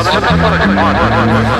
هذا من الخرج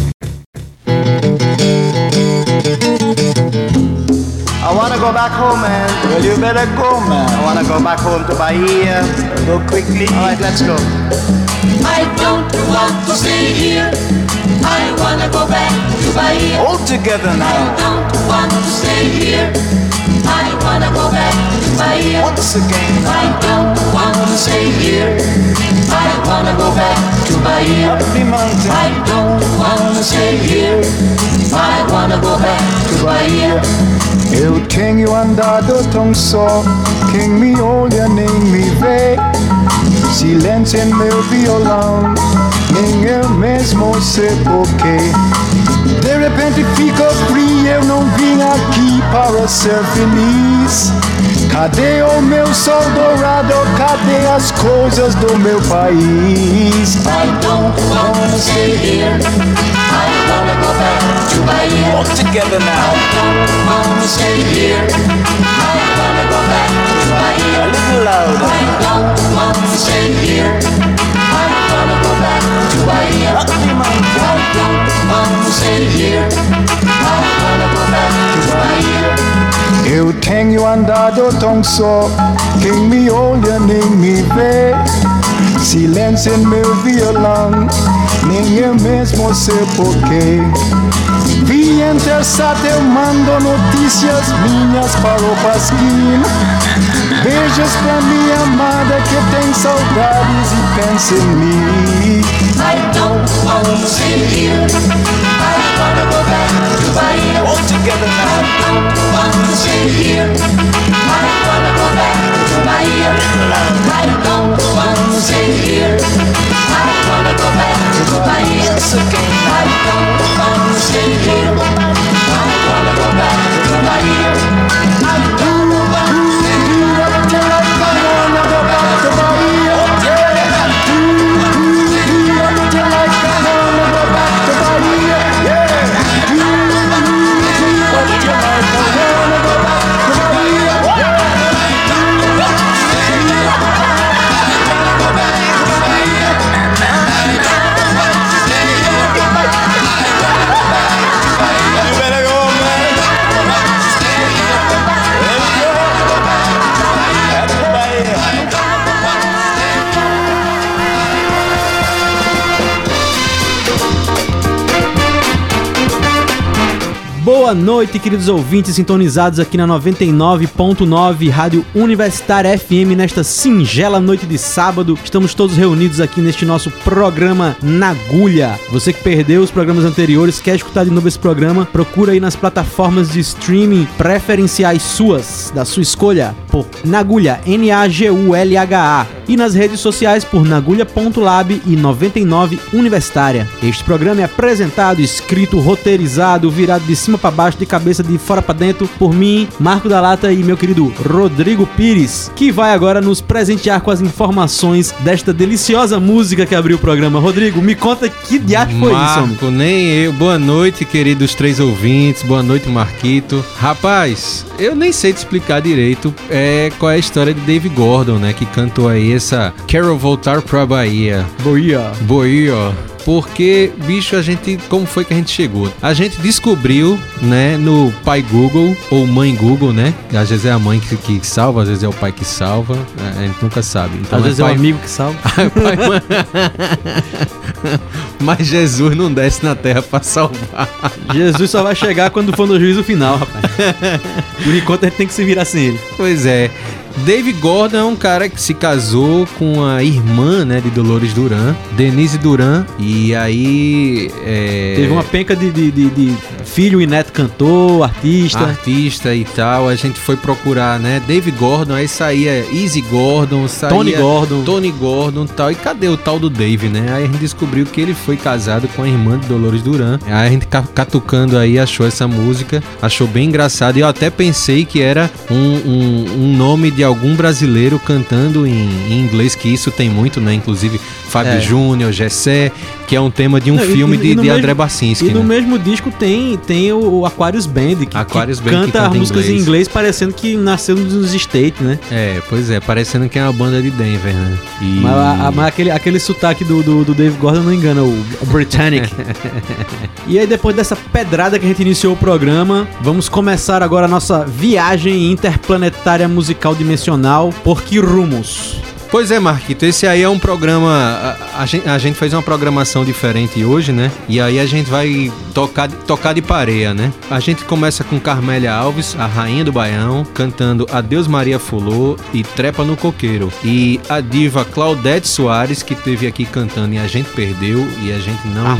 Go back home, man. Well, you better go, man. I wanna go back home to Bahia. Go quickly. All right, let's go. I don't want to stay here. I wanna go back to Bahia. All together now. I don't want to stay here. I wanna go back to Bahia. Once again. I don't want to stay here. I wanna go back to Bahia. Up the mountain. I don't want to stay here. I wanna go back to Bahia. Eu tenho andado tão só, quem me olha nem me vê. Silêncio em meu violão, nem eu mesmo sei porquê. De repente fico frio, eu não vim aqui para ser feliz. Cadê o meu sol dourado? Cadê as coisas do meu país? I don't want to stay here. I wanna go back to. All together now. don't want to stay here. I wanna go back to A Bahia. little louder. I don't stay here. I wanna go back to. I don't stay here. I wanna go back to. Eu tenho andado tão só, quem me olha nem me vê. Silêncio meu violão, nem eu mesmo sei porquê. Via Intersat eu mando notícias minhas para o Pasquim. Beijos pra minha amada que tem saudades e pensa em mim. I don't want to stay here. I wanna go back to Bahia. All together now. I don't want to stay here. I wanna go back to Bahia. I don't want to stay here. I wanna go back to Bahia. I don't want to stay here. Boa noite, queridos ouvintes sintonizados aqui na 99.9 Rádio Universitária FM nesta singela noite de sábado. Estamos todos reunidos aqui neste nosso programa na agulha. Você que perdeu os programas anteriores, quer escutar de novo esse programa, procura aí nas plataformas de streaming preferenciais suas, da sua escolha, por Nagulha, N-A-G-U-L-H-A, e nas redes sociais por nagulha.lab e 99 Universitária. Este programa é apresentado, escrito, roteirizado, virado de cima para baixo, de cabeça de fora para dentro, por mim, Marco da Lata e meu querido Rodrigo Pires, que vai agora nos presentear com as informações desta deliciosa música que abriu o programa. Rodrigo, me conta que diacho foi isso, homem? Marco, nem eu. Boa noite, queridos três ouvintes. Boa noite, Marquito. Rapaz, eu nem sei te explicar direito é, qual é a história de Dave Gordon, né? Que cantou aí essa Quero Voltar pra Bahia. Boia. Bahia. Porque, bicho, a gente. Como foi que a gente chegou? A gente descobriu, né, no pai Google, ou mãe Google, né? Às vezes é a mãe que, que salva, às vezes é o pai que salva. A gente nunca sabe. Então, Às vezes é pai- um amigo que salva. Pai, mãe- Mas Jesus não desce na terra pra salvar. Jesus só vai chegar quando for no juízo final, rapaz. Por enquanto a gente tem que se virar sem ele. Pois é. Dave Gordon é um cara que se casou com a irmã, né, de Dolores Duran, Denise Duran, e aí... É... Teve uma penca de, de, de- de filho e neto cantor, artista. artista e tal, a gente foi procurar, né, Dave Gordon, aí saía Easy Gordon, saía Tony Gordon. Tony Gordon e tal, e cadê o tal do Dave, né? Aí a gente descobriu que ele foi casado com a irmã de Dolores Duran. Aí a gente ca- catucando aí achou essa música, achou bem engraçado, e eu até pensei que era um, um, um nome de algum brasileiro cantando em, em inglês, que isso tem muito, né? Inclusive Fábio É. Júnior, Gessé, que é um tema de um Não, filme e- de, e de mesmo- André Barcinski, E no né? mesmo disco tem, tem o, Aquarius Band, que, Aquarius que Band que canta canta as em músicas em inglês. inglês, parecendo que nasceu nos States, né? É, pois é, parecendo que é uma banda de Denver, né? E... Mas, a- a- mas aquele, aquele sotaque do, do, do Dave Gordon não engana, o, o Britannic. e aí, depois dessa pedrada que a gente iniciou o programa, vamos começar agora a nossa viagem interplanetária musical dimensional. Por que rumos? Pois é, Marquito, esse aí é um programa. A, a gente, a gente fez uma programação diferente hoje, né? E aí a gente vai tocar, tocar de pareia, né? A gente começa com Carmélia Alves, a rainha do Baião, cantando Adeus Maria Fulô e Trepa no Coqueiro. E a diva Claudete Soares, que teve aqui cantando e a gente perdeu e a gente não. Ah,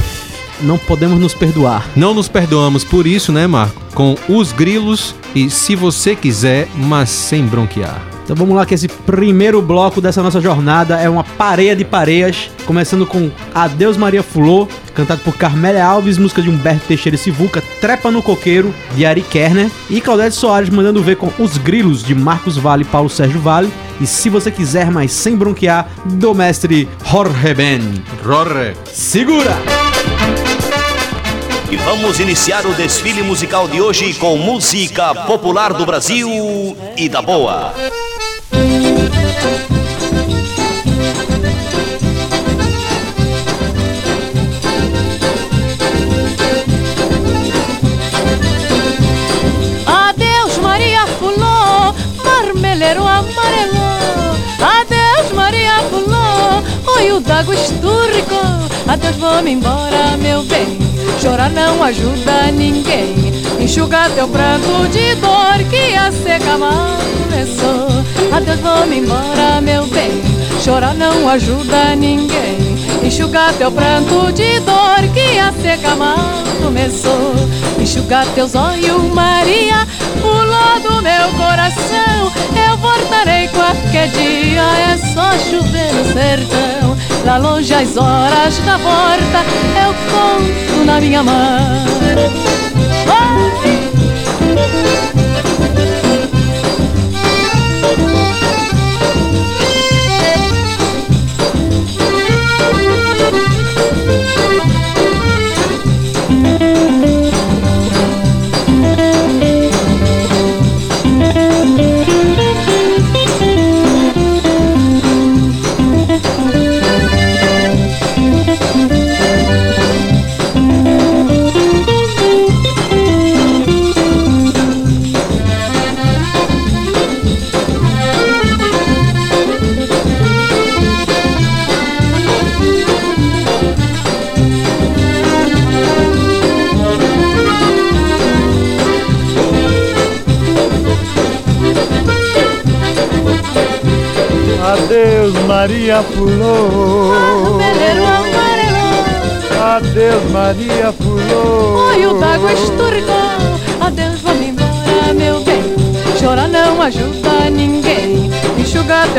não podemos nos perdoar. Não nos perdoamos por isso, né, Marco? Com Os Grilos e Se Você Quiser, mas sem bronquear. Então vamos lá que esse primeiro bloco dessa nossa jornada é uma pareia de pareias, começando com Adeus Maria Fulô, cantado por Carmélia Alves, música de Humberto Teixeira e Sivuca, Trepa no Coqueiro, de Ari Kerner, e Claudete Soares mandando ver com Os Grilos, de Marcos Vale e Paulo Sérgio Vale, e Se Você Quiser, mas sem bronquear, do mestre Jorge Ben. Rorre! Segura! E vamos iniciar o desfile musical de hoje com música popular do Brasil e da boa. Adeus vou-me embora, meu bem. Chorar não ajuda ninguém. Enxuga teu pranto de dor que a seca mal começou. Adeus vou-me embora, meu bem. Chorar não ajuda ninguém. Enxuga teu pranto de dor que a seca mal começou. Enxuga teus olhos, Maria, pulou do meu coração. Eu voltarei qualquer dia, é só chover no sertão. Lá longe as horas da volta, eu conto na minha mão. Vai!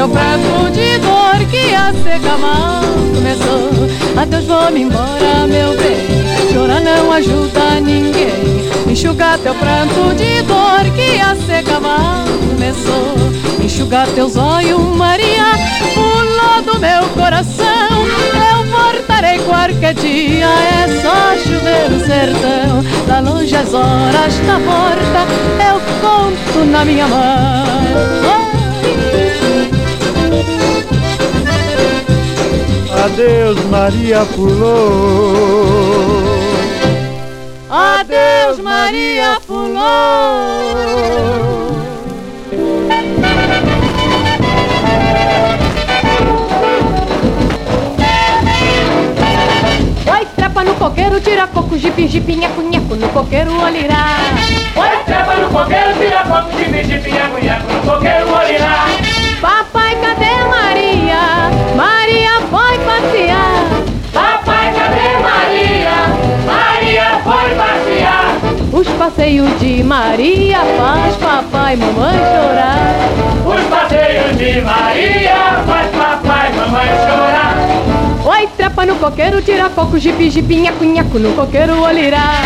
Teu prato de dor que a seca mal começou. Adeus, vou-me embora, meu bem. Chorar não ajuda ninguém. Enxuga teu pranto de dor que a seca mal começou. Enxuga teus olhos, Maria, pulou do meu coração. Eu voltarei qualquer dia, é só chover no sertão. Lá longe as horas da porta, eu conto na minha mão. Adeus, Maria Fulô. Adeus, Maria trepa no coqueiro, coqueiro, tira coco, jipe, jipe, nheco, nheco, no coqueiro olirá. Oi, trepa no coqueiro, tira coco, jipe, jipe, nheco, nheco, no coqueiro olirá. Os passeios de Maria faz papai e mamãe chorar. Os passeios de Maria faz papai e mamãe chorar. Oi, trepa no coqueiro, tira coco, jipe, jipe, nheco, nheco, no coqueiro olirá.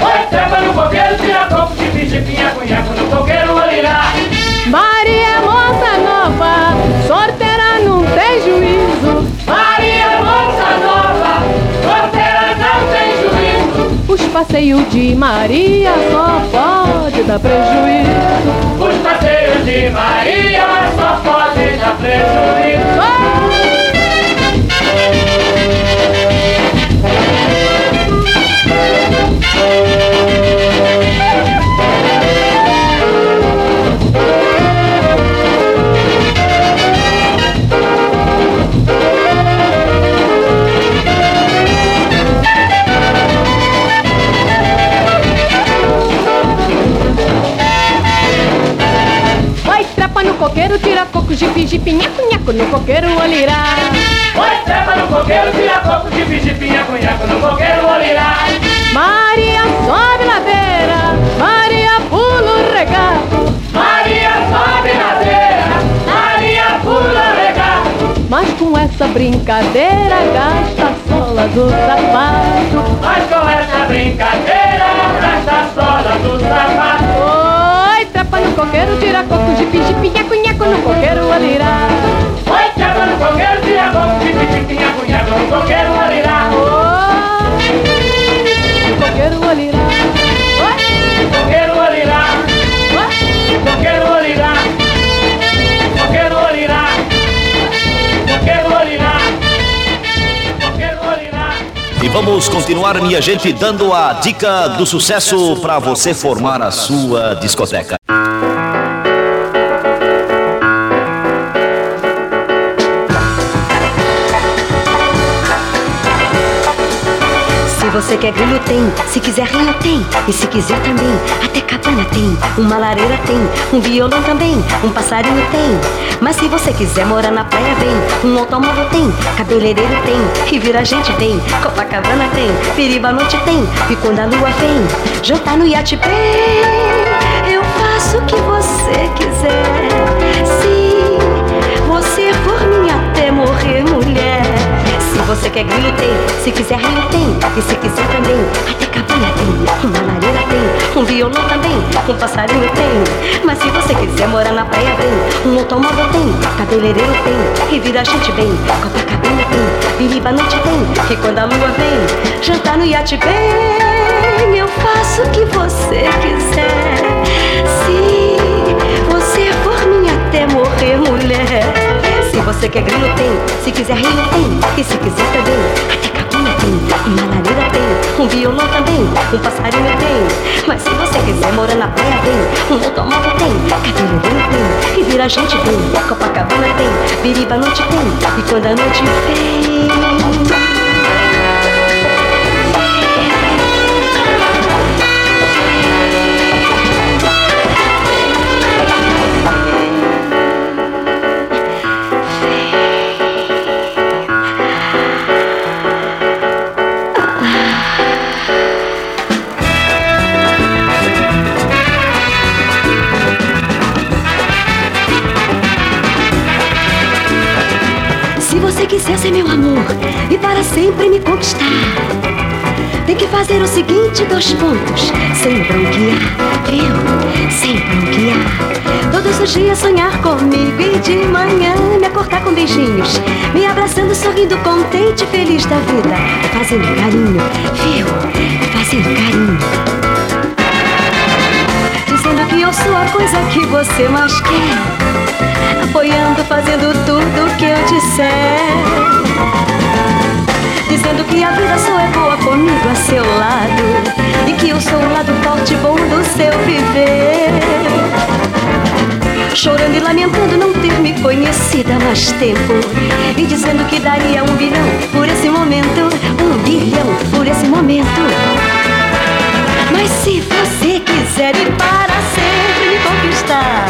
Oi, trepa no coqueiro, tira coco, jipe, jipe, nheco, nheco, no coqueiro olirá. Maria é moça nova, sorteira não tem juízo. Passeios de Maria só pode dar prejuízo. Os passeios de Maria só podem dar prejuízo. Vai, coqueiro, tira coco, jipe, jipe, nheco, nheco, no coqueiro olirá. Oi, trepa no coqueiro, tira coco, jipe, jipe, nheco, nheco, no coqueiro olirá. Maria sobe ladeira, Maria pula o regato. Maria sobe ladeira, Maria pula regato. Mas com essa brincadeira gasta a sola do sapato. Mas com essa brincadeira, gasta a sola do sapato. Oi, no coqueiro, tira coco, jipe, jipe, nheco, nheco, no coqueiro alirá. Oi, trepa no coqueiro, tira coco, jipe, jipe, nheco, nheco, no coqueiro alirá. Oi, coqueiro alirá. Coqueiro alirá. Coqueiro E vamos continuar, minha gente, dando a dica do sucesso para você formar a sua discoteca. Você quer grilo tem, se quiser rinho tem, e se quiser também, até cabana tem, uma lareira tem, um violão também, um passarinho tem. Mas se você quiser morar na praia vem, um automóvel tem, cabeleireiro tem, e vira gente tem, Copacabana tem, Piriba noite tem, e quando a lua vem, jantar no iate bem. Eu faço o que você quiser, você quer grilo tem, se quiser rio tem, e se quiser também, até cabana tem, uma lareira tem, um violão também, um passarinho tem. Mas se você quiser morar na praia vem, um automóvel tem, cabeleireiro tem, e vira gente bem, Copacabana tem, Biriba noite tem, e quando a lua vem, jantar no iate bem. Eu faço o que você quiser, se você quer grilo tem, se quiser rio tem, e se quiser também, até cabana tem, uma lareira tem, um violão também, um passarinho tem. Mas se você quiser morar na praia tem, um automóvel tem, cabeleireiro tem, e vira gente tem, Copacabana tem, Biriba noite tem, e quando a noite vem. Para sempre me conquistar, tem que fazer o seguinte: dois pontos, sem bronquear, viu? Sem bronquear. Todos os dias sonhar comigo e de manhã me acordar com beijinhos, me abraçando, sorrindo, contente, feliz da vida, fazendo carinho, viu? Fazendo carinho. Dizendo que eu sou a coisa que você mais quer Apoiando, fazendo tudo que eu disser Dizendo que a vida só é boa comigo a seu lado E que eu sou o lado forte e bom do seu viver. Chorando e lamentando não ter me conhecido há mais tempo E dizendo que daria um bilhão por esse momento Um bilhão por esse momento. Mas se você quiser ir para sempre me conquistar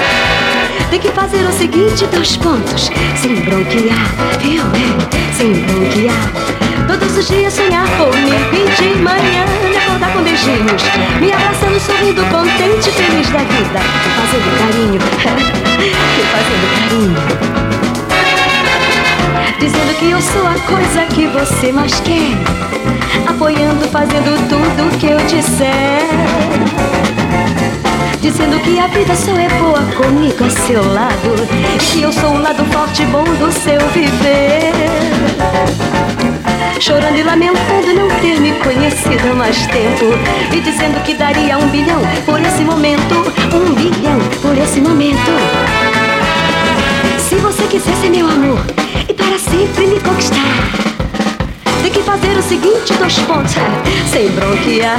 tem que fazer o seguinte, dois pontos. Sem bronquear, viu? É, sem bronquear Todos os dias sonhar comigo e de manhã. Me acordar com beijinhos. Me abraçando, sorrindo, contente, feliz da vida. Fazendo carinho, fazendo carinho. Dizendo que eu sou a coisa que você mais quer. Apoiando, fazendo tudo que eu disser. Dizendo que a vida só é boa comigo ao seu lado. E que eu sou o lado forte e bom do seu viver Chorando e lamentando não ter me conhecido mais tempo. E dizendo que daria um bilhão por esse momento Um bilhão por esse momento. Se você quiser ser meu amor E para sempre me conquistar Tem que fazer o seguinte, dois pontos Sem bronquear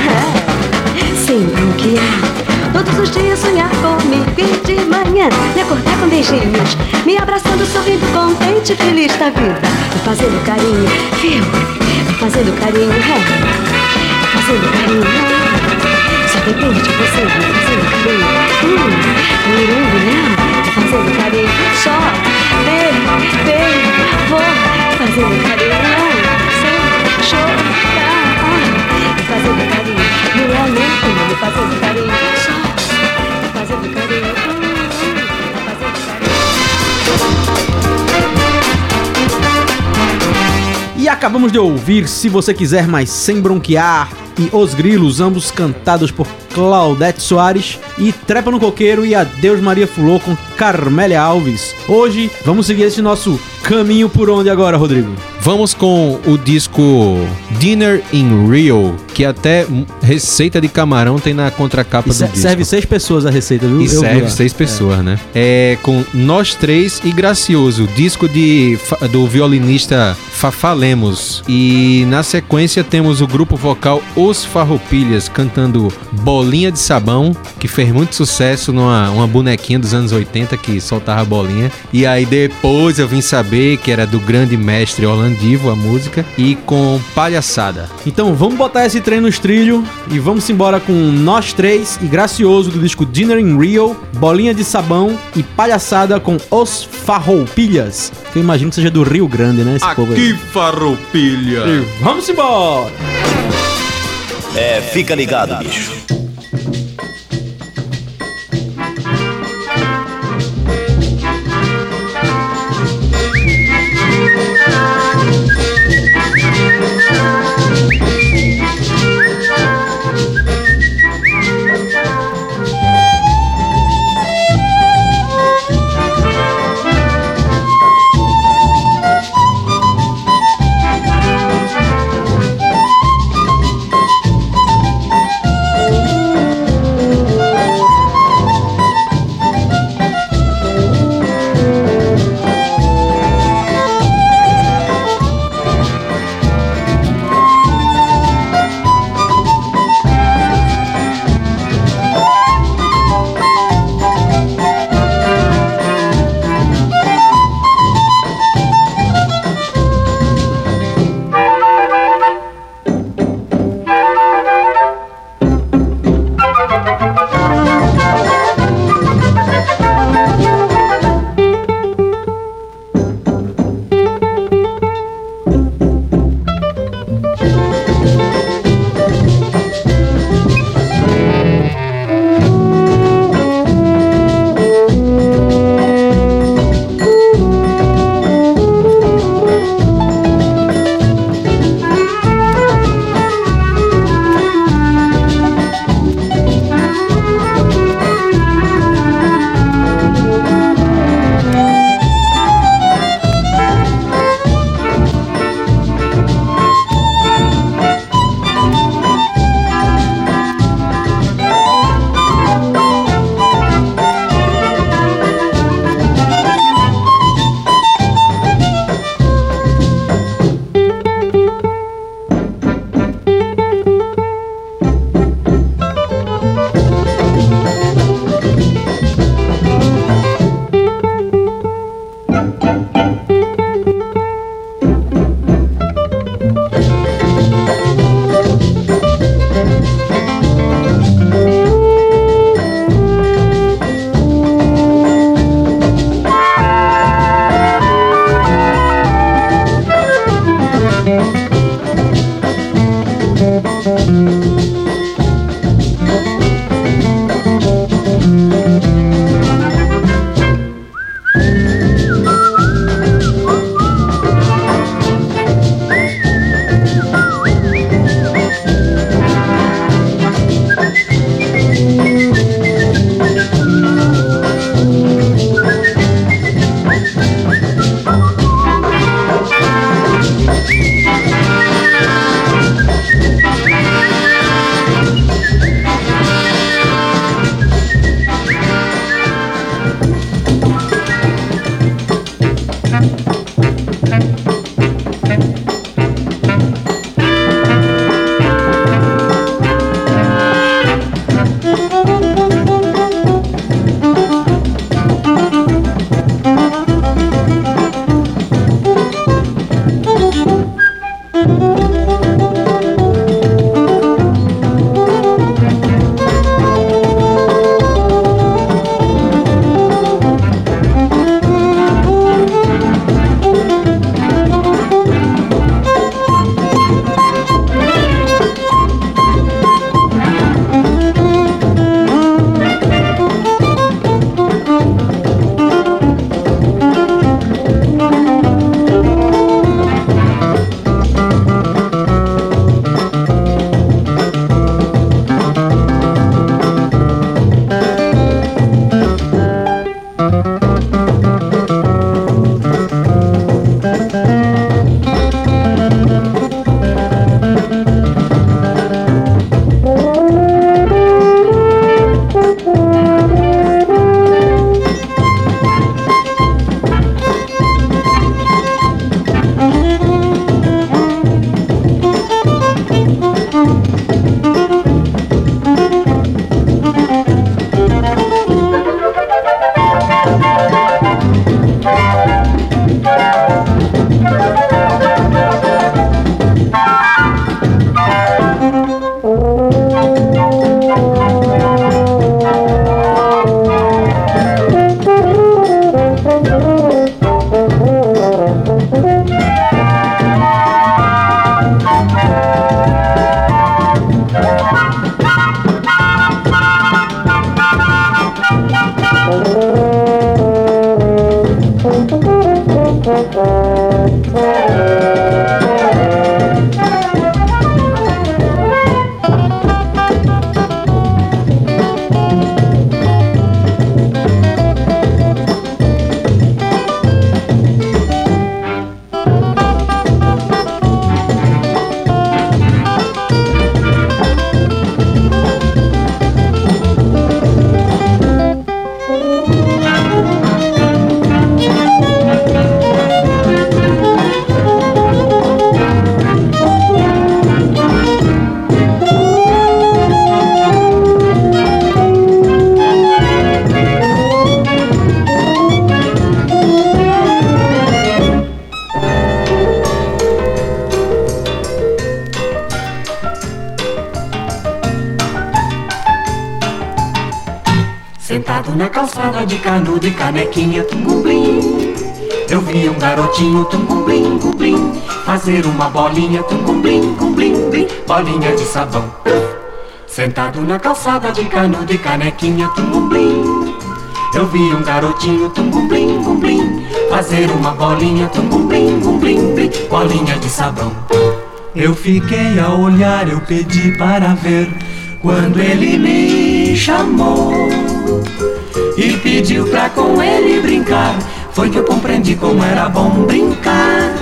Sem bronquear. Todos os dias sonhar comigo e de manhã me acordar com beijinhos, me abraçando, sorrindo, contente, feliz da vida, me fazendo carinho, viu? Me fazendo carinho, é, me fazendo carinho. Só depende de você, me fazendo carinho. Hum, hum, não, me fazendo carinho. Só. De, de, vou. Fazendo carinho, sem chorar, me. E acabamos de ouvir Se Você Quiser Mais Sem Bronquear e Os Grilos, ambos cantados por Claudete Soares e Trepa no Coqueiro e Adeus Maria Fulô com Carmélia Alves. Hoje vamos seguir esse nosso caminho por onde agora, Rodrigo? Vamos com o disco Dinner in Rio, que até receita de camarão tem na contracapa e do disco. Serve seis pessoas a receita, viu? E Eu serve seis pessoas, é. né? É com Nós Três e Gracioso, disco de, do violinista Fafá Lemos. E na sequência temos o grupo vocal Os Farroupilhas cantando Bolinha de Sabão, que fez muito sucesso numa uma bonequinha dos anos 80 que soltava bolinha. E aí depois eu vim saber que era do grande mestre Orlando Divo, a música, e com Palhaçada. Então vamos botar esse trem nos trilhos e vamos embora com Nós Três e Gracioso do disco Dinner in Rio, Bolinha de Sabão e Palhaçada com Os Farroupilhas. Que eu imagino que seja do Rio Grande, né? Esse Aqui povo aí. Farroupilha! E vamos embora! É, fica ligado, bicho. Canequinha tungumblim Eu vi um garotinho tungumblim, gumblim Fazer uma bolinha tungumblim, gumblim, blim Bolinha de sabão. Sentado na calçada de canudo e canequinha tungumblim Eu vi um garotinho tungumblim, gumblim Fazer uma bolinha tungumblim, gumblim, blim Bolinha de sabão. Eu fiquei a olhar, eu pedi para ver. Quando ele me chamou e pediu pra com ele brincar. Foi que eu compreendi como era bom brincar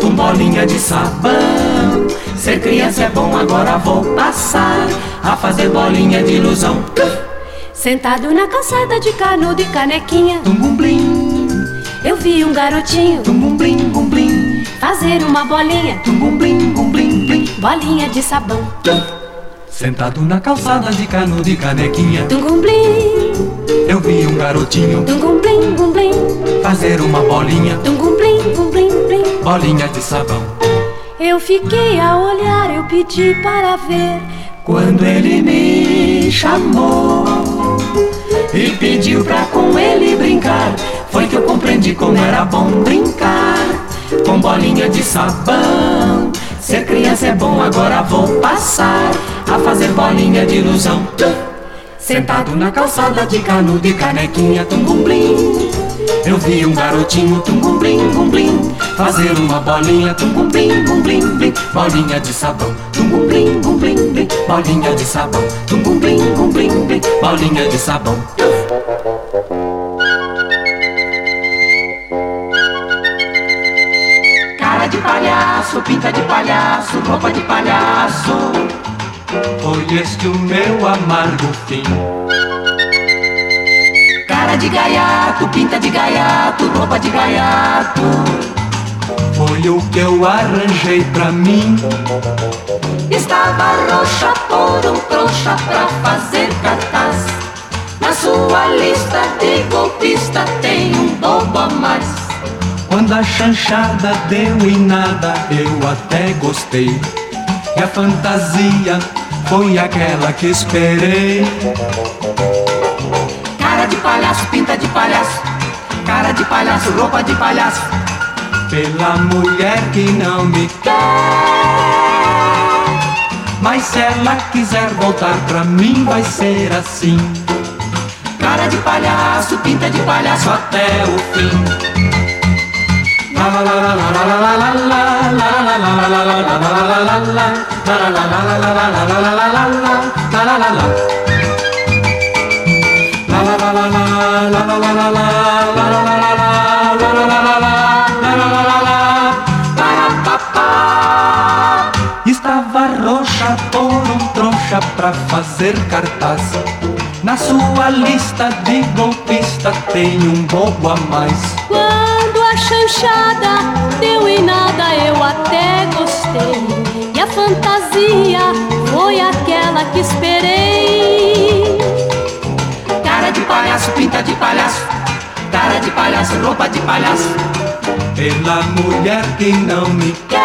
com bolinha de sabão. Ser criança é bom, agora vou passar a fazer bolinha de ilusão. Sentado na calçada de canudo e canequinha, Tumbumblim, eu vi um garotinho tumbumblim, bumblim, fazer uma bolinha, tumbumblim, bumblim, blim. bolinha de sabão. Sentado na calçada de canudo e canequinha, Tungumblim, eu vi um garotinho tungumblim, gumblim, fazer uma bolinha, tungumblim, gumblim, blim. bolinha de sabão. Eu fiquei a olhar, eu pedi para ver. Quando ele me chamou e pediu pra com ele brincar, foi que eu compreendi como era bom brincar com bolinha de sabão. Ser criança é bom, agora vou passar a fazer bolinha de ilusão. Sentado na calçada de canudo e canequinha tungumblim Eu vi um garotinho tungumblim, gumblim Fazer uma bolinha tungumblim, gumblim, blim. Bolinha de sabão, tungumblim, gumblim, blim. Bolinha de sabão, tungumblim, gumblim, blim. Bolinha de sabão. Cara de palhaço, pinta de palhaço, roupa de palhaço Foi este o meu amargo fim. Cara de gaiato, pinta de gaiato, roupa de gaiato. Foi o que eu arranjei pra mim. Estava roxa por um trouxa pra fazer cartaz. Na sua lista de golpista tem um bobo a mais. Quando a chanchada deu em nada eu até gostei E a fantasia foi aquela que esperei. Cara de palhaço, pinta de palhaço. Cara de palhaço, roupa de palhaço. Pela mulher que não me quer. Mas se ela quiser voltar pra mim vai ser assim. Cara de palhaço, pinta de palhaço até o fim Estava roxa por um trouxa pra fazer cartaz. Na sua lista de golpista tem um bobo a mais a chanchada deu em nada, eu até gostei. E a fantasia foi aquela que esperei. Cara de palhaço, pinta de palhaço Cara de palhaço, roupa de palhaço Pela mulher que não me quer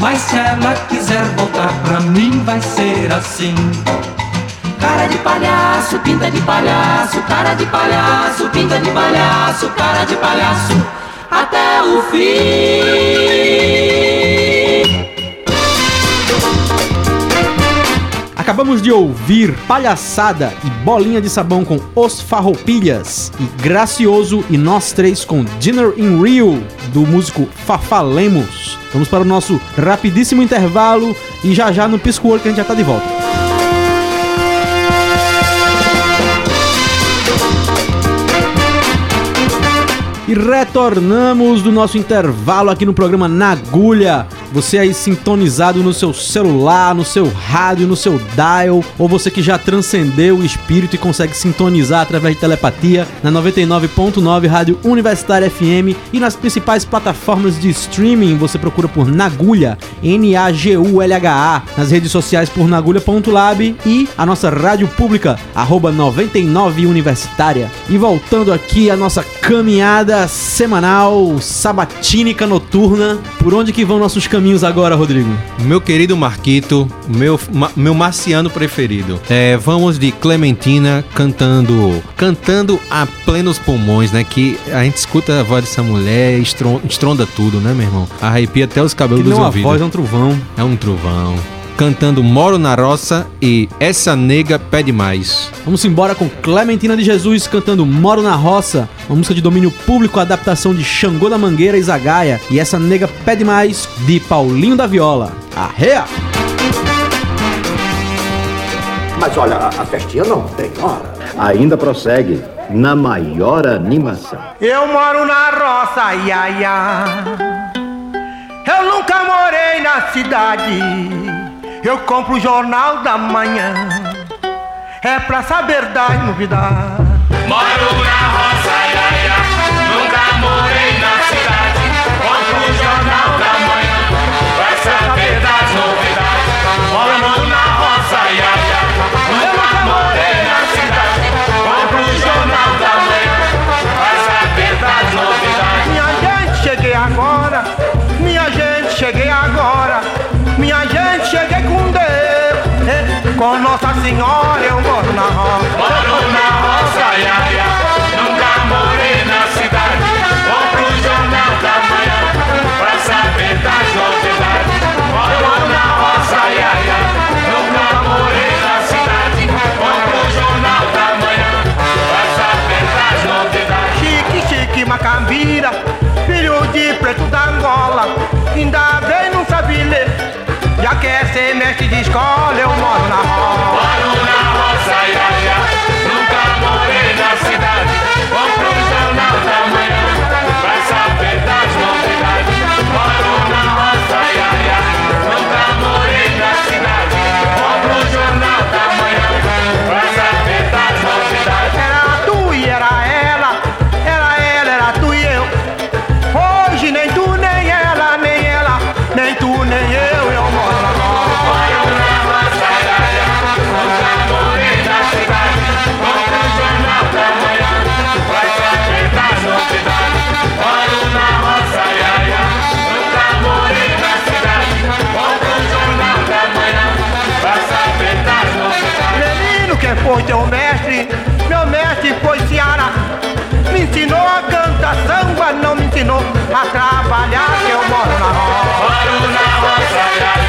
Mas se ela quiser voltar pra mim vai ser assim Cara de palhaço, pinta de palhaço Cara de palhaço, pinta de palhaço Cara de palhaço, até o fim Acabamos de ouvir Palhaçada e Bolinha de Sabão com Os Farroupilhas e Gracioso e Nós Três com Dinner in Rio do músico Fafá Lemos. Vamos para o nosso rapidíssimo intervalo e já já no pisco olho que a gente já tá de volta. E retornamos do nosso intervalo aqui no programa Na Agulha. Você aí sintonizado no seu celular, no seu rádio, no seu dial, ou você que já transcendeu o espírito e consegue sintonizar através de telepatia na 99.9 Rádio Universitária FM e nas principais plataformas de streaming. Você procura por Nagulha, N-A-G-U-L-H-A, nas redes sociais por nagulha.lab e a nossa rádio pública, arroba 99 Universitária. E voltando aqui a nossa caminhada semanal sabatínica noturna, por onde que vão nossos caminhos? caminhos agora, Rodrigo? Meu querido Marquito, meu, ma, meu marciano preferido. É, vamos de Clementina cantando, cantando a plenos pulmões, né? Que a gente escuta a voz dessa mulher e estronda tudo, né, meu irmão? Arrepia até os cabelos que dos não ouvidos. A voz é um trovão. É um trovão cantando Moro na Roça e Essa Nega Pede Mais. Vamos embora com Clementina de Jesus cantando Moro na Roça, uma música de domínio público, adaptação de Xangô da Mangueira e Zagaia, e Essa Nega Pede Mais de Paulinho da Viola. Arrea! Mas olha, a festinha não tem hora. Ainda prossegue na maior animação. Eu moro na roça, ia, ia. Eu nunca morei na cidade. Eu compro o Jornal da Manhã, é pra saber da novidade. Moro na roça é holding on. foi teu mestre, meu mestre foi Ceará. Me ensinou a cantar samba, não me ensinou a trabalhar, que eu moro na roça. Moro na roça,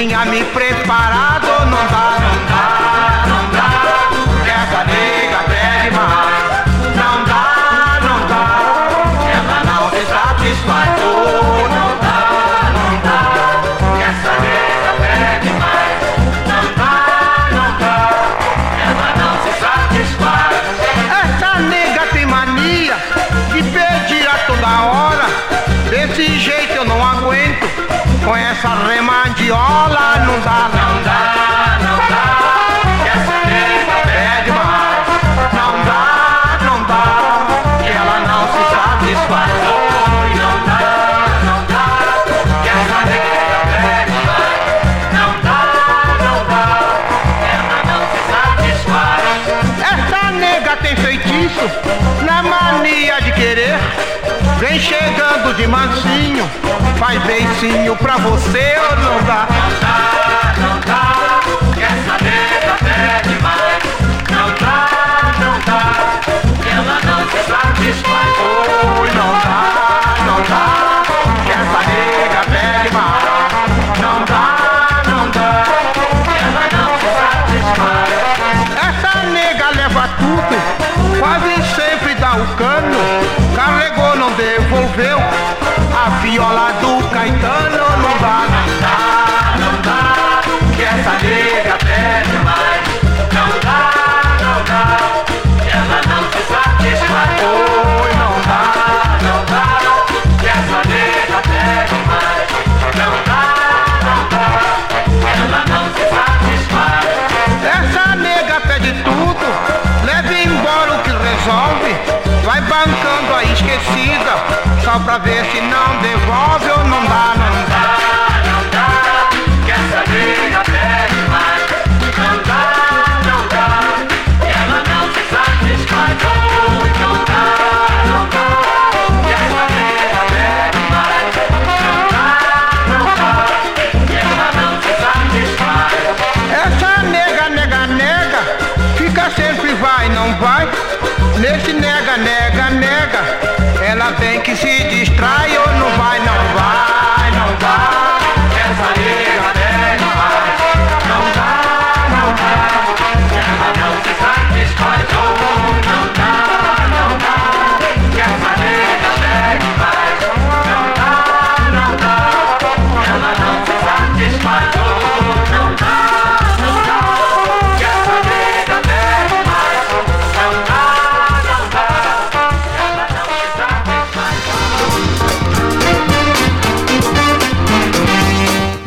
tinha me preparado. mansinho, faz beicinho pra você ou não dá? Não dá, não dá, quer saber até demais. Não dá, não dá, ela não se satisfaz. Oi, não dá, não dá, quer saber até demais. Não dá, não dá, ela não se satisfaz. Essa nega leva tudo, quase sempre dá o cano. Carregou, não devolveu viola do Caetano não dá, não dá, não dá, Que essa Bancando a esquecida, só pra ver se não devolve ou não dá, não dá.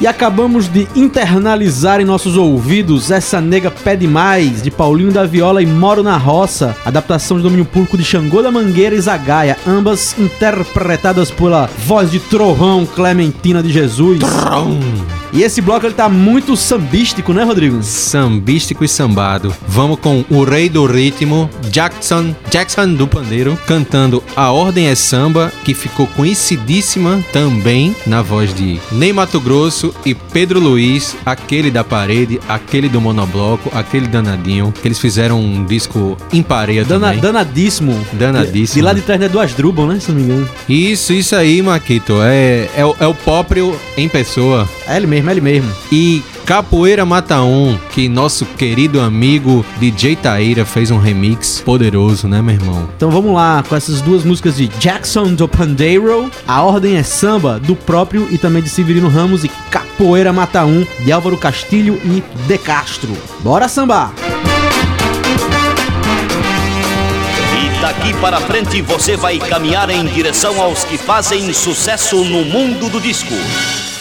E acabamos de internalizar em nossos ouvidos Essa Nega Pede Mais, de Paulinho da Viola e Moro na Roça, adaptação de domínio público de Xangô da Mangueira e Zagaia, ambas interpretadas pela voz de Trovão Clementina de Jesus. E esse bloco ele tá muito sambístico, né, Rodrigo? Sambístico e sambado. Vamos com o rei do ritmo, Jackson, Jackson do Pandeiro, cantando A Ordem é Samba, que ficou conhecidíssima também na voz de Ney Mato Grosso e Pedro Luiz, aquele da parede, aquele do monobloco, aquele danadinho, que eles fizeram um disco em pareia Dana, também. danadíssimo. Danadíssimo. De lá de trás é do Asdrubal, né, se não me engano. Isso, isso aí, Maquito. É, é, é o próprio em pessoa. É ele mesmo, é ele mesmo. E Capoeira Mata Um, que nosso querido amigo DJ Taíra fez um remix poderoso, né, meu irmão? Então vamos lá com essas duas músicas de Jackson do Pandeiro, A Ordem é Samba, do próprio e também de Severino Ramos e Capoeira Mata Um, de Álvaro Castilho e De Castro. Bora sambar! E daqui para frente você vai caminhar em direção aos que fazem sucesso no mundo do disco.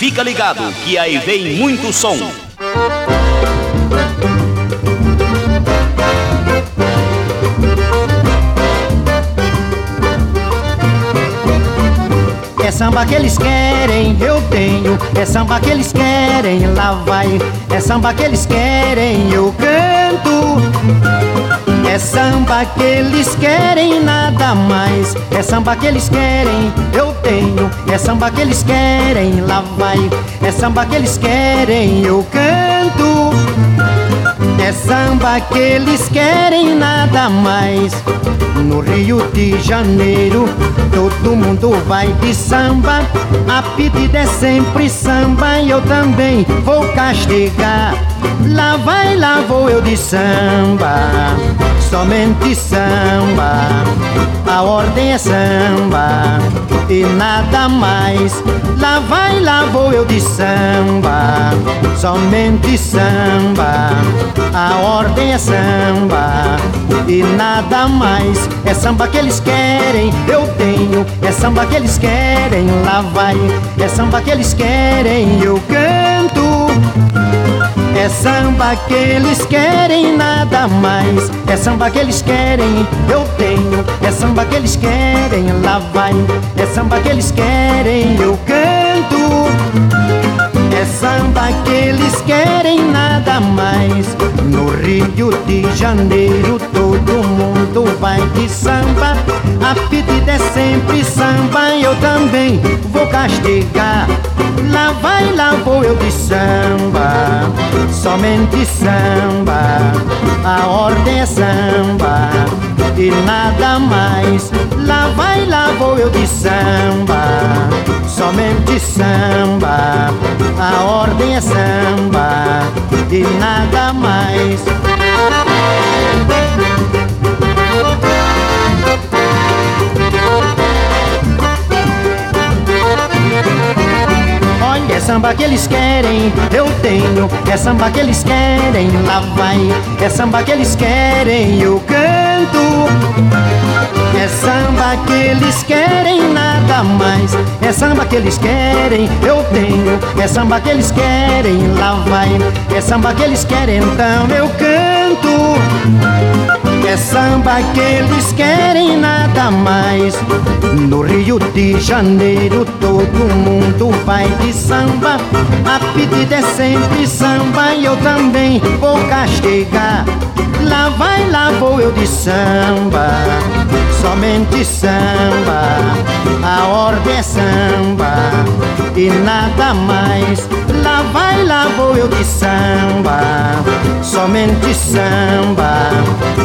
Fica ligado que aí vem muito som. É samba que eles querem, eu tenho. É samba que eles querem, lá vai. É samba que eles querem, eu canto. É samba que eles querem, nada mais. É samba que eles querem, eu tenho. É samba que eles querem, lá vai. É samba que eles querem, eu canto. É samba que eles querem, nada mais. No Rio de Janeiro, todo mundo vai de samba. A pedida é sempre samba e eu também vou castigar. Lá vai, lá vou eu de samba, somente samba. A ordem é samba e nada mais. Lá vai, lá vou eu de samba, somente samba. A ordem é samba e nada mais. É samba que eles querem, eu tenho. É samba que eles querem, lá vai. É samba que eles querem, eu canto. É samba que eles querem, nada mais. É samba que eles querem, eu tenho. É samba que eles querem, lá vai. É samba que eles querem, eu canto. Samba que eles querem, nada mais. No Rio de Janeiro, todo mundo vai de samba. A A pedida é sempre samba, eu também vou castigar. Lá vai, lá vou eu de samba, somente samba. A ordem é samba e nada mais. Lá vai, lá vou eu de samba, somente samba. A ordem é samba e nada mais. Olha, é samba que eles querem, eu tenho. É samba que eles querem, lá vai. É samba que eles querem, eu canto. É samba que eles querem, nada mais. É samba que eles querem, eu tenho. É samba que eles querem, lá vai. É samba que eles querem, então eu canto. É samba que eles querem, nada mais. No Rio de Janeiro todo mundo vai de samba. A pedida é sempre samba e eu também vou castigar. Lá vai, lá vou eu de samba, somente samba. A ordem é samba e nada mais. Lá vai, lá vou eu de samba, somente samba.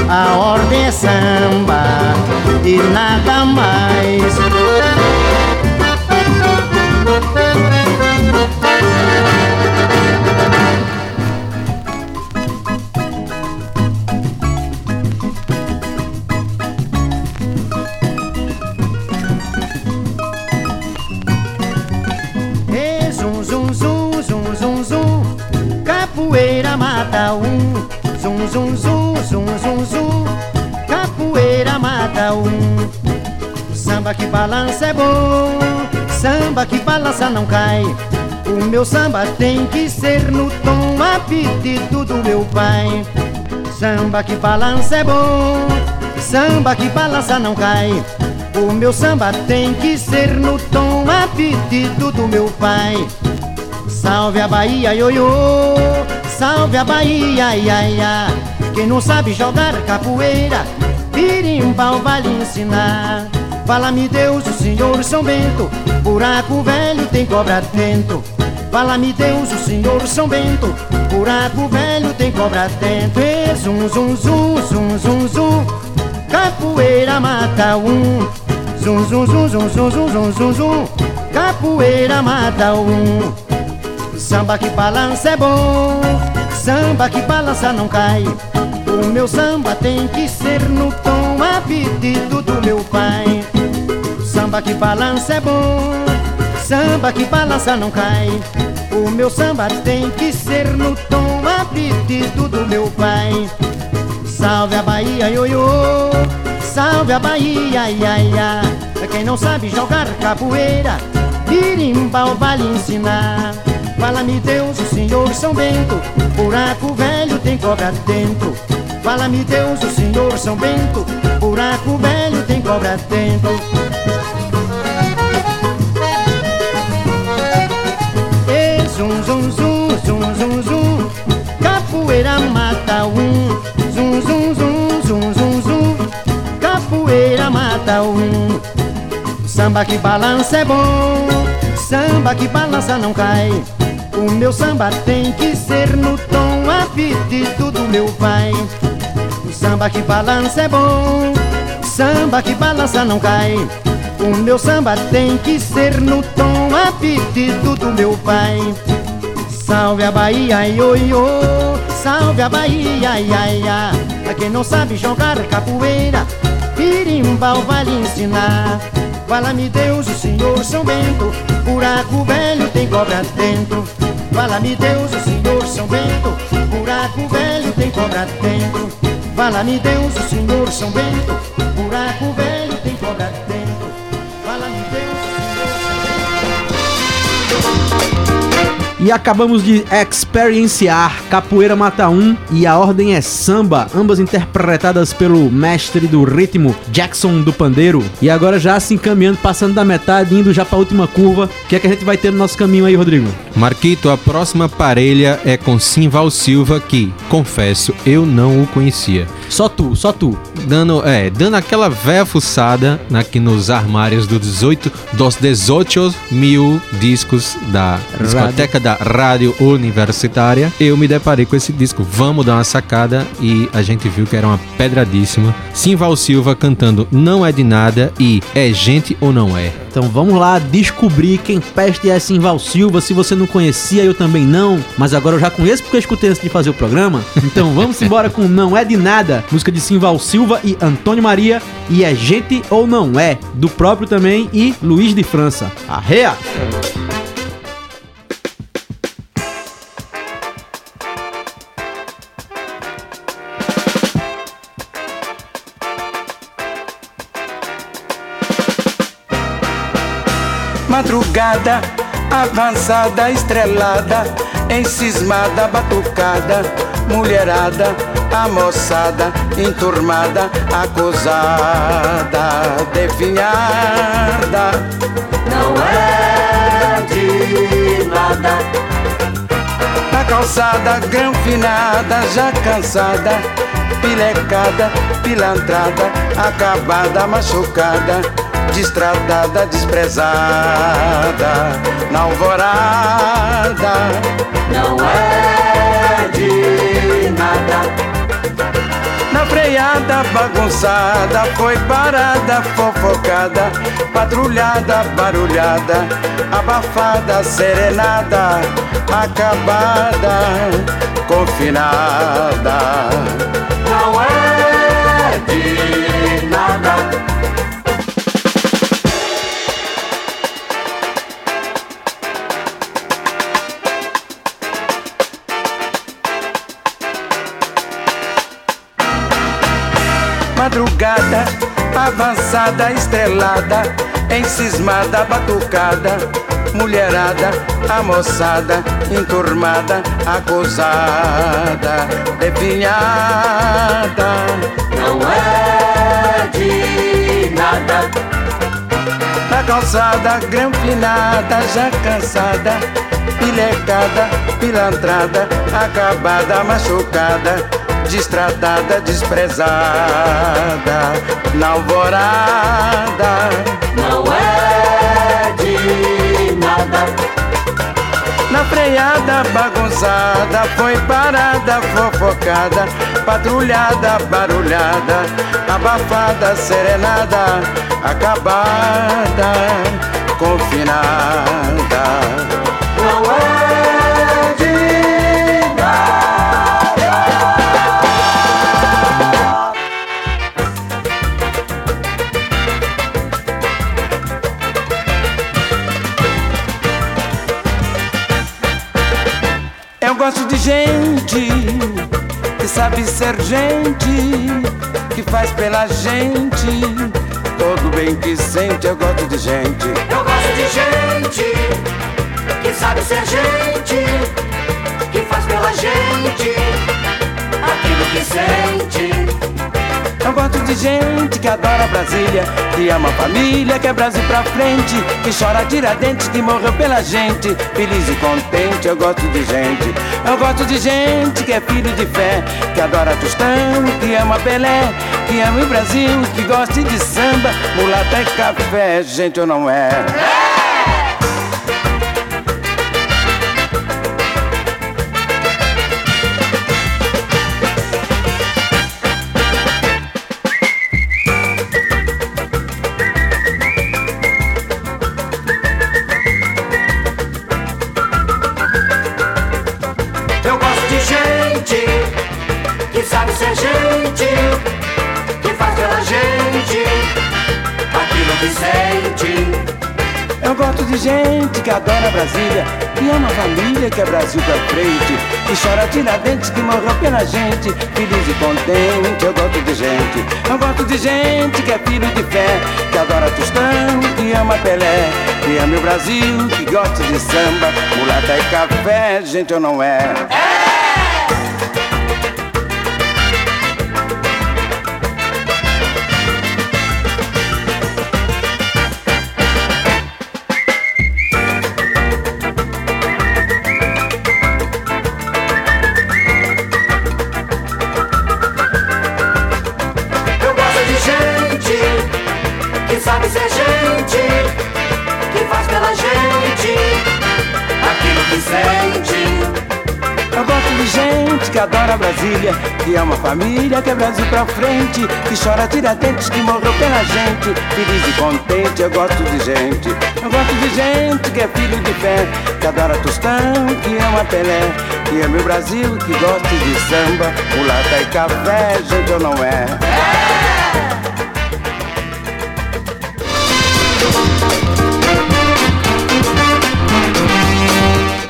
A ordem é samba e nada mais. Mata um. Zum zum zum zum zum zum Capoeira mata um. Samba que balança é bom. Samba que balança não cai. O meu samba tem que ser no tom A pedido do meu pai. Samba que balança é bom. Samba que balança não cai. O meu samba tem que ser no tom A pedido do meu pai. Salve a Bahia, ioiô Salve a Bahia, ia, ia. Quem não sabe jogar capoeira Pirimbau vai lhe ensinar. Fala-me Deus, o Senhor São Bento Buraco velho tem cobra dentro Fala-me Deus, o Senhor São Bento Buraco velho tem cobra dentro E zum, zum, zum, zum, zum, zum Capoeira mata um. Zum, zum, zum, zum, zum, zum, zum, zum, zum Capoeira mata um. Samba que balança é bom Samba que balança não cai. O meu samba tem que ser no tom A pedido do meu pai. Samba que balança é bom Samba que balança não cai. O meu samba tem que ser no tom A pedido do meu pai. Salve a Bahia, ioiô Salve a Bahia, ia, ia. Quem não sabe jogar capoeira Birimbau vai lhe ensinar Fala-me Deus, o Senhor São Bento. Buraco velho tem cobra dentro. Fala-me Deus, o Senhor São Bento. Buraco velho tem cobra dentro. E zum, zum, zum, zum, zum, zum Capoeira mata um. Zum, zum, zum, zum, zum, zum Capoeira mata um. Samba que balança é bom. Samba que balança não cai O meu samba tem que ser no tom A do meu pai O samba que balança é bom Samba que balança não cai. O meu samba tem que ser no tom A do meu pai Salve a Bahia, ioiô Salve a Bahia, ia, ia. Pra quem não sabe jogar capoeira Pirimbau vai lhe ensinar Fala-me Deus, o Senhor São Bento. Buraco velho tem cobra dentro. Fala-me Deus, o Senhor São Bento. Buraco velho tem cobra dentro. Fala-me Deus, o Senhor São Bento. Buraco velho tem cobra dentro E acabamos de experienciar Capoeira Mata 1 e A Ordem é Samba, ambas interpretadas pelo mestre do ritmo Jackson do Pandeiro. E agora já se encaminhando, passando da metade, indo já pra última curva. O que é que a gente vai ter no nosso caminho aí, Rodrigo? Marquito, a próxima parelha é com Simval Silva, que, confesso, eu não o conhecia. Só tu, só tu. Dando, é, dando aquela véia fuçada aqui nos armários do 18, dos 18 mil discos da discoteca da Rádio Universitária, eu me deparei com esse disco. Vamos dar uma sacada e a gente viu que era uma pedradíssima. Simval Silva cantando Não é de nada e É gente ou não é. Então vamos lá descobrir quem peste é Simval Silva. Se você não conhecia, eu também não. Mas agora eu já conheço porque eu escutei antes de fazer o programa. Então vamos embora com Não é de nada. Música de Simval Silva e Antônio Maria. E é gente ou não é. Do próprio também e Luiz de França. Arrea! Madrugada, avançada, estrelada, encismada, batucada, mulherada, a moçada, enturmada, acusada, definhada. Não é de nada. Na calçada, granfinada, já cansada, pilecada, pilantrada, acabada, machucada destratada, desprezada, na alvorada. Não é de nada. Na freada bagunçada, foi parada, fofocada, patrulhada, barulhada, abafada, serenada, acabada, confinada. Madrugada, avançada, estrelada, encismada, batucada, mulherada, amoçada, enturmada, acusada, definhada. Não é de nada. Na calçada, granfinada, já cansada, pilecada, pilantrada, acabada, machucada destratada, desprezada, na alvorada. Não é de nada. Na freada bagunçada, foi parada, fofocada, patrulhada, barulhada, abafada, serenada, acabada, confinada. Sabe ser gente, que faz pela gente todo bem que sente. Eu gosto de gente. Eu gosto de gente que sabe ser gente, que faz pela gente aquilo que sente. Eu gosto de gente que adora Brasília, que ama a família, que é Brasil pra frente, que chora tiradentes, que morreu pela gente, feliz e contente. Eu gosto de gente, eu gosto de gente que é filho de fé, que adora Tostão, que ama Pelé, que ama o Brasil, que gosta de samba, mulata e café. Gente, eu não é. Sente. Eu gosto de gente que adora Brasília, que ama a família, que é Brasil pra frente, que chora tiradentes, que morreu pela gente, feliz e contente. Eu gosto de gente, eu gosto de gente que é filho de fé, que adora Tostão, que ama Pelé, que ama o Brasil, que gosta de samba, mulata e café. Gente, eu não é. Que adora Brasília, que ama a família, que é Brasil pra frente, que chora tiradentes, que morreu pela gente. Feliz e contente, eu gosto de gente. Eu gosto de gente que é filho de fé, que adora Tostão, que ama Pelé, que ama o Brasil, que gosta de samba, mulata e café, gente ou não é?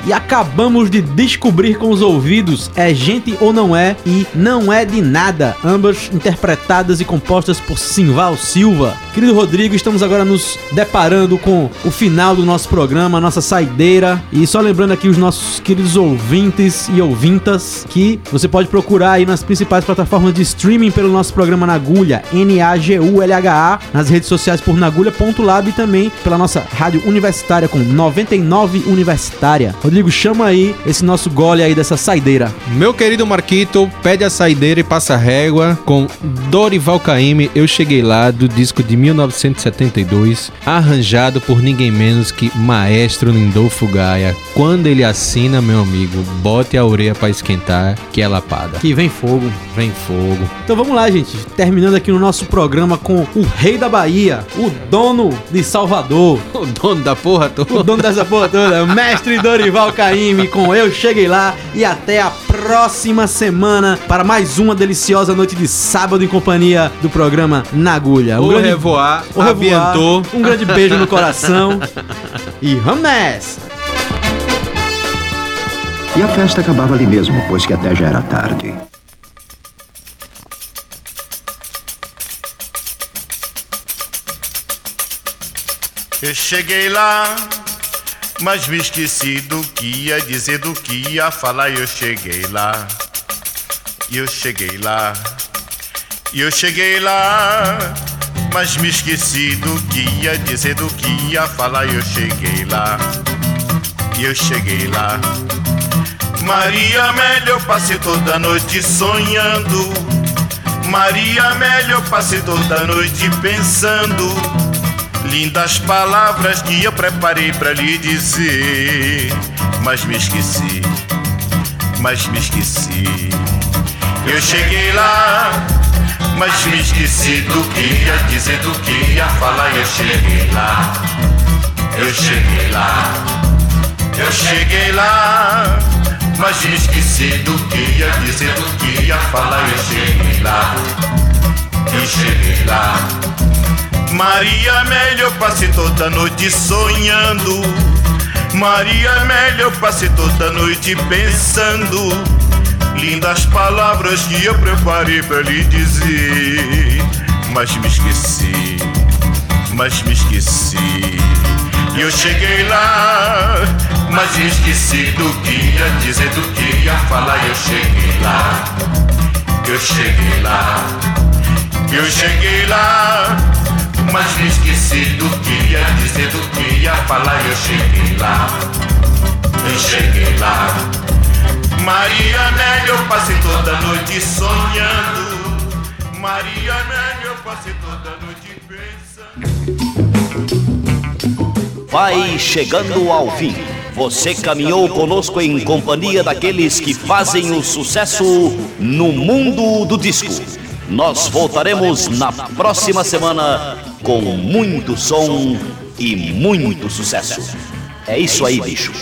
E acabamos de descobrir com os ouvidos É Gente ou Não É e Não É de Nada, ambas interpretadas e compostas por Simval Silva. Querido Rodrigo, estamos agora nos deparando com o final do nosso programa, nossa saideira. E só lembrando aqui os nossos queridos ouvintes e ouvintas que você pode procurar aí nas principais plataformas de streaming pelo nosso programa Nagulha, N-A-G-U-L-H-A, nas redes sociais por nagulha.lab e também pela nossa rádio universitária com 99 Universitária. Rodrigo, chama aí esse nosso gole aí dessa saideira. Meu querido Marquito, pede a saideira e passa a régua com Dorival Caymmi, Eu Cheguei Lá, do disco de 1972, arranjado por ninguém menos que Maestro Lindolfo Gaia. Quando ele assina, meu amigo, bote a orelha pra esquentar, que é lapada. Que vem fogo. Vem fogo. Então vamos lá, gente. Terminando aqui no nosso programa com o rei da Bahia, o dono de Salvador. O dono da porra toda. O dono dessa porra toda, mestre Dorival Caymmi com Eu Cheguei Lá e até a próxima semana para mais uma deliciosa noite de sábado em companhia do programa Na Agulha. Au revoir, au revoir, aviantou. um grande beijo no coração e nessa! E a festa acabava ali mesmo, pois que até já era tarde. Eu cheguei lá, mas me esqueci do que ia dizer, do que ia falar. Eu cheguei lá, e eu cheguei lá, e eu cheguei lá, mas me esqueci do que ia dizer, do que ia falar. Eu cheguei lá, e eu cheguei lá. Maria Amélia, eu passei toda noite sonhando. Maria Amélia, eu passei toda noite pensando. Lindas palavras que eu preparei pra lhe dizer, mas me esqueci, mas me esqueci. Eu cheguei lá, mas me esqueci do que ia dizer, do que ia falar. Eu cheguei lá, eu cheguei lá, eu cheguei lá, mas me esqueci do que ia dizer, do que ia falar. Eu cheguei lá, eu cheguei lá. Maria Amélia, eu passei toda noite sonhando. Maria Amélia, eu passei toda noite pensando. Lindas palavras que eu preparei pra lhe dizer. Mas me esqueci, mas me esqueci. E eu cheguei lá, mas me esqueci do que ia dizer, do que ia falar. Eu cheguei lá, eu cheguei lá, eu cheguei lá. Mas me esqueci do que ia dizer, do que ia falar. Eu cheguei lá, eu cheguei lá. Maria Nélia, eu passei toda noite sonhando. Maria Nélia, eu passei toda noite pensando. Vai chegando ao fim. Você caminhou conosco em companhia daqueles que fazem o sucesso no mundo do disco. Nós voltaremos na próxima semana com muito som e muito sucesso. É isso aí, bicho.